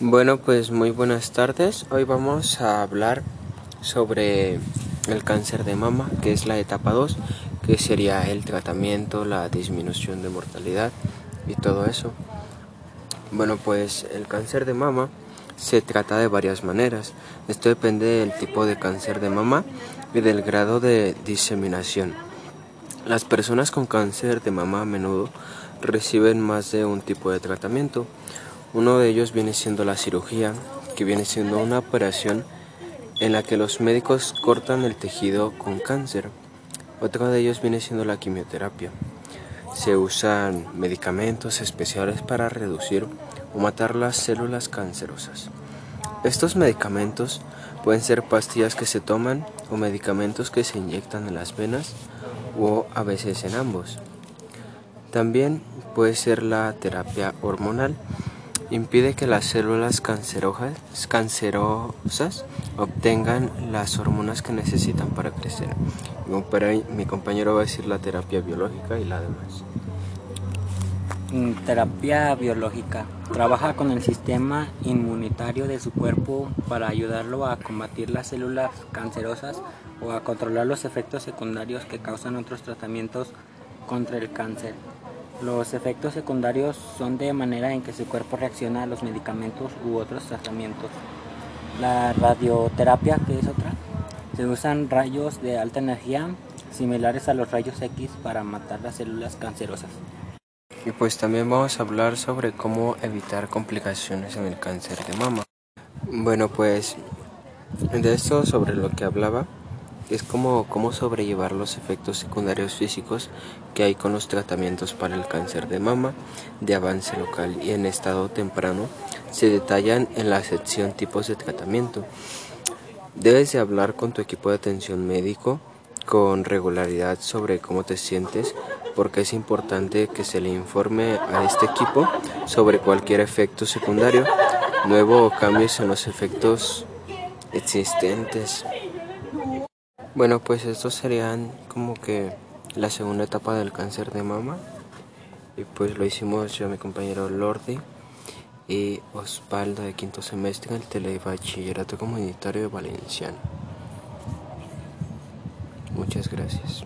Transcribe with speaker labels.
Speaker 1: Bueno, pues muy buenas tardes. Hoy vamos a hablar sobre el cáncer de mama, que es la etapa 2, que sería el tratamiento, la disminución de mortalidad y todo eso. Bueno, pues el cáncer de mama se trata de varias maneras. Esto depende del tipo de cáncer de mama y del grado de diseminación. Las personas con cáncer de mama a menudo reciben más de un tipo de tratamiento. Uno de ellos viene siendo la cirugía, que viene siendo una operación en la que los médicos cortan el tejido con cáncer. Otro de ellos viene siendo la quimioterapia. Se usan medicamentos especiales para reducir o matar las células cancerosas. Estos medicamentos pueden ser pastillas que se toman o medicamentos que se inyectan en las venas o a veces en ambos. También puede ser la terapia hormonal impide que las células cancerosas obtengan las hormonas que necesitan para crecer. Mi compañero va a decir la terapia biológica y la demás.
Speaker 2: Mm, terapia biológica. Trabaja con el sistema inmunitario de su cuerpo para ayudarlo a combatir las células cancerosas o a controlar los efectos secundarios que causan otros tratamientos contra el cáncer. Los efectos secundarios son de manera en que su cuerpo reacciona a los medicamentos u otros tratamientos. La radioterapia, que es otra, se usan rayos de alta energía similares a los rayos X para matar las células cancerosas.
Speaker 1: Y pues también vamos a hablar sobre cómo evitar complicaciones en el cáncer de mama. Bueno, pues de esto sobre lo que hablaba es como cómo sobrellevar los efectos secundarios físicos que hay con los tratamientos para el cáncer de mama de avance local y en estado temprano se detallan en la sección tipos de tratamiento. Debes de hablar con tu equipo de atención médico con regularidad sobre cómo te sientes porque es importante que se le informe a este equipo sobre cualquier efecto secundario, nuevo o cambios en los efectos existentes. Bueno, pues estos serían como que la segunda etapa del cáncer de mama. Y pues lo hicimos yo, mi compañero Lordi y Osvaldo de quinto semestre en el Telebachillerato Comunitario de Valenciano. Muchas gracias.